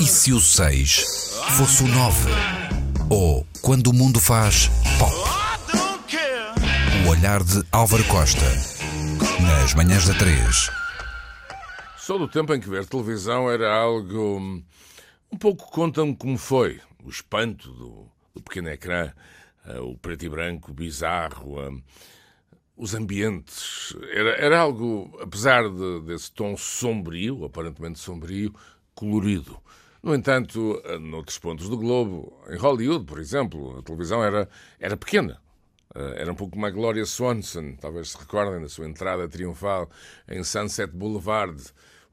E se o 6 fosse o 9? Ou quando o mundo faz pop? O olhar de Álvaro Costa. Nas manhãs da 3. Sou do tempo em que ver televisão era algo. hum, Um pouco conta-me como foi. O espanto do, do pequeno ecrã, eh, o preto e branco bizarro, hum, os ambientes. Era, era algo, apesar de- desse tom sombrio, aparentemente sombrio, colorido. No entanto, noutros pontos do globo, em Hollywood, por exemplo, a televisão era, era pequena. Eh, Era um pouco como a Gloria Swanson, talvez se recordem da sua entrada triunfal em Sunset Boulevard.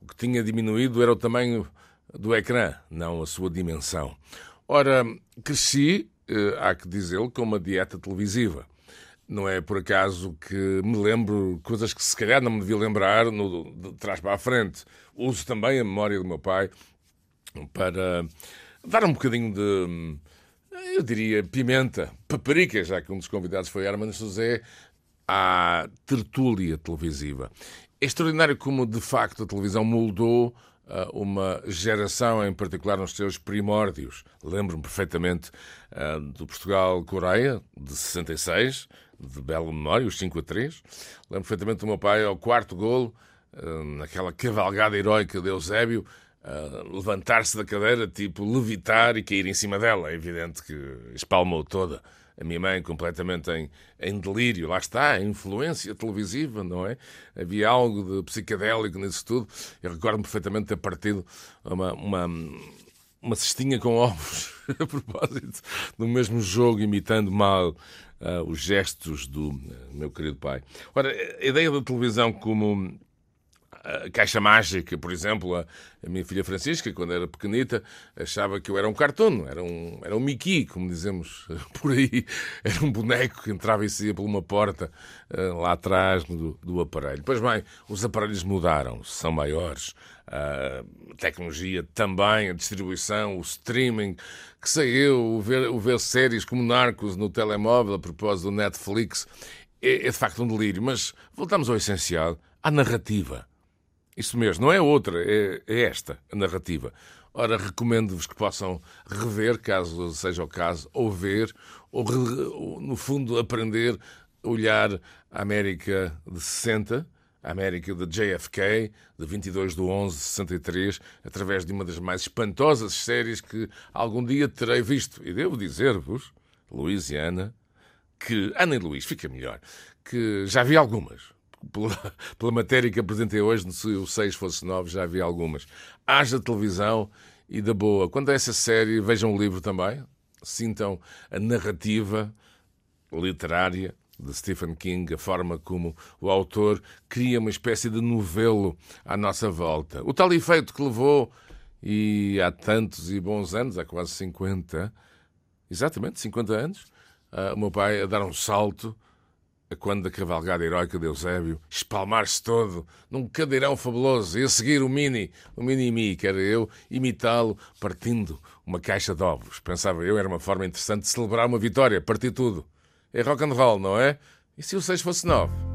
O que tinha diminuído era o tamanho do ecrã, não a sua dimensão. Ora, cresci, eh, há que dizê-lo, com uma dieta televisiva. Não é por acaso que me lembro coisas que se calhar não me devia lembrar no, de trás para a frente. Uso também a memória do meu pai para dar um bocadinho de, eu diria, pimenta, paparica, já que um dos convidados foi Armando José, à tertúlia televisiva. É extraordinário como, de facto, a televisão moldou ah, uma geração, em particular nos seus primórdios. Lembro-me perfeitamente ah, do Portugal-Coreia, de 66, de bela memória, os 5 a 3. Lembro perfeitamente do meu pai ao quarto golo, ah, naquela cavalgada heroica de Eusébio, ah, levantar-se da cadeira, tipo levitar e cair em cima dela. É evidente que espalmou toda. A minha mãe completamente em, em delírio. Lá está, a influência televisiva, não é? Havia algo de psicadélico nisso tudo. Eu recordo-me perfeitamente ter partido uma, uma, uma cestinha com ovos, a propósito do mesmo jogo, imitando mal ah, os gestos do ah, meu querido pai. Ora, a ideia da televisão como a Caixa Mágica, por exemplo, a, minha filha Francisca, quando era pequenita, achava que eu era um cartoon, era um, era um Mickey, como dizemos por aí. Era um boneco que entrava e saía por uma porta eh, lá atrás do, do aparelho. Pois bem, os aparelhos mudaram, são maiores. A tecnologia também, a distribuição, o streaming, que sei eu, o ver, o ver séries como Narcos no telemóvel, a propósito do Netflix, é, é de facto um delírio. Mas voltamos ao essencial, à narrativa. Isso mesmo, não é outra, é, é esta, a narrativa. Ora, recomendo-vos que possam rever, caso seja o caso, ou ver, ou, ou, no fundo aprender a olhar a América de 60, a América de JFK, de 22 de 11 de 63, através de uma das mais espantosas séries que algum dia terei visto. E devo dizer-vos, Louisiana, que Ana e Luís, fica melhor, que já vi algumas. Pela, pela matéria que apresentei hoje, se o 6 fosse 9, já vi algumas. Haja televisão e da boa. Quando é essa série, vejam o livro também. Sintam a narrativa literária de Stephen King, a forma como o autor cria uma espécie de novelo à nossa volta. O tal efeito que levou, e há tantos e bons anos, há quase 50, exatamente 50 anos, ah, o meu pai a dar um salto quando da cavalgada heroica de Eusébio espalmar-se todo num cadeirão fabuloso e a seguir o Mini, o Mini-Mi, que era eu, imitá-lo partindo uma caixa de ovos. Pensava eu, era uma forma interessante de celebrar uma vitória, partir tudo. É rock and roll, não é? E se o 6 fosse 9?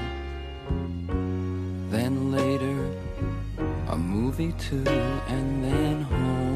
Movie too, and then home.